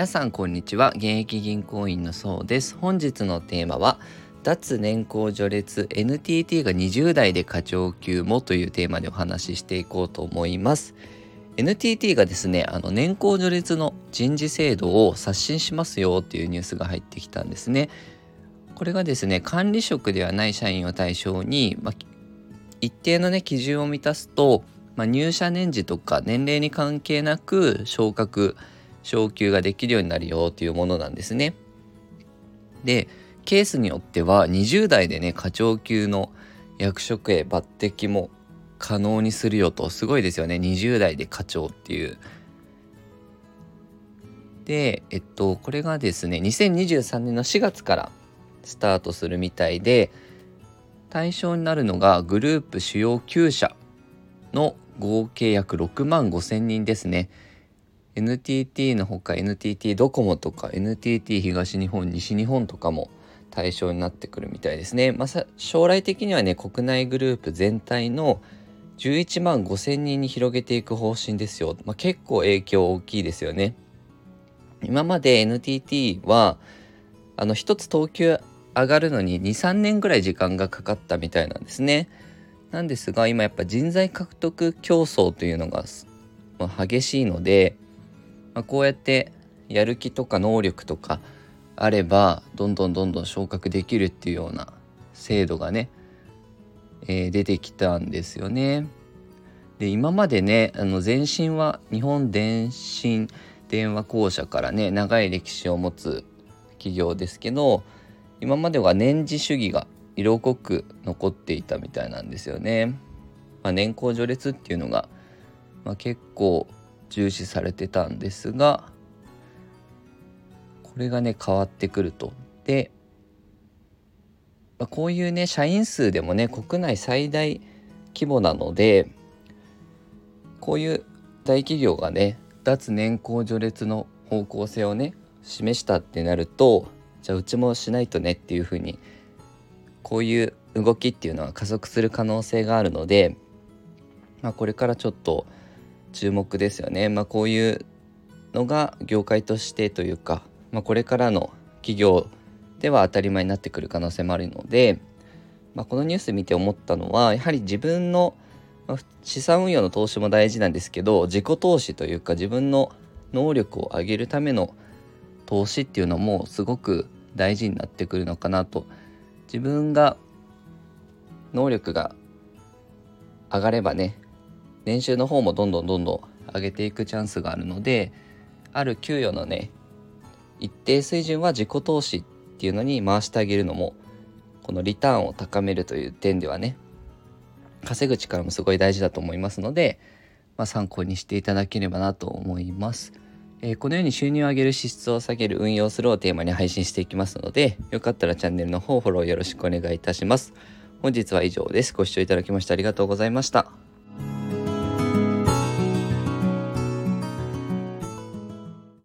皆さんこんにちは。現役銀行員のそうです。本日のテーマは脱年功序列 NTT が20代で課長級もというテーマでお話ししていこうと思います。NTT がですねあの年功序列の人事制度を刷新しますよっていうニュースが入ってきたんですね。これがですね管理職ではない社員を対象に、まあ、一定のね基準を満たすと、まあ、入社年次とか年齢に関係なく昇格昇給ができるようになるよというものなんですね。でケースによっては20代でね課長級の役職へ抜擢も可能にするよとすごいですよね20代で課長っていう。でえっとこれがですね2023年の4月からスタートするみたいで対象になるのがグループ主要9社の合計約6万5千人ですね。NTT のほか NTT ドコモとか NTT 東日本西日本とかも対象になってくるみたいですね。まあ、将来的にはね国内グループ全体の11万5千人に広げていく方針ですよ。まあ、結構影響大きいですよね。今まで NTT はあの一つ等級上がるのに23年ぐらい時間がかかったみたいなんですね。なんですが今やっぱ人材獲得競争というのが激しいのでまあ、こうやってやる気とか能力とかあればどんどんどんどん昇格できるっていうような制度がね、えー、出てきたんですよね。で今までねあの前身は日本電信電話公社からね長い歴史を持つ企業ですけど今までは年次主義が色濃く残っていたみたいなんですよね。まあ、年功序列っていうのが、まあ、結構重視されてたんですがこれがね変わってくると。で、ま、こういうね社員数でもね国内最大規模なのでこういう大企業がね脱年功序列の方向性をね示したってなるとじゃあうちもしないとねっていうふうにこういう動きっていうのは加速する可能性があるので、まあ、これからちょっと注目ですよね。まあ、こういうのが業界としてというか、まあ、これからの企業では当たり前になってくる可能性もあるので、まあ、このニュース見て思ったのはやはり自分の資産運用の投資も大事なんですけど自己投資というか自分の能力を上げるための投資っていうのもすごく大事になってくるのかなと自分が能力が上がればね年収の方もどんどんどんどん上げていくチャンスがあるのである給与のね一定水準は自己投資っていうのに回してあげるのもこのリターンを高めるという点ではね稼ぐ力もすごい大事だと思いますので、まあ、参考にしていただければなと思います。えー、このように収入を上げる支出を下げる運用するをテーマに配信していきますのでよかったらチャンネルの方フォローよろしくお願いいたします。本日は以上です。ご視聴いただきましてありがとうございました。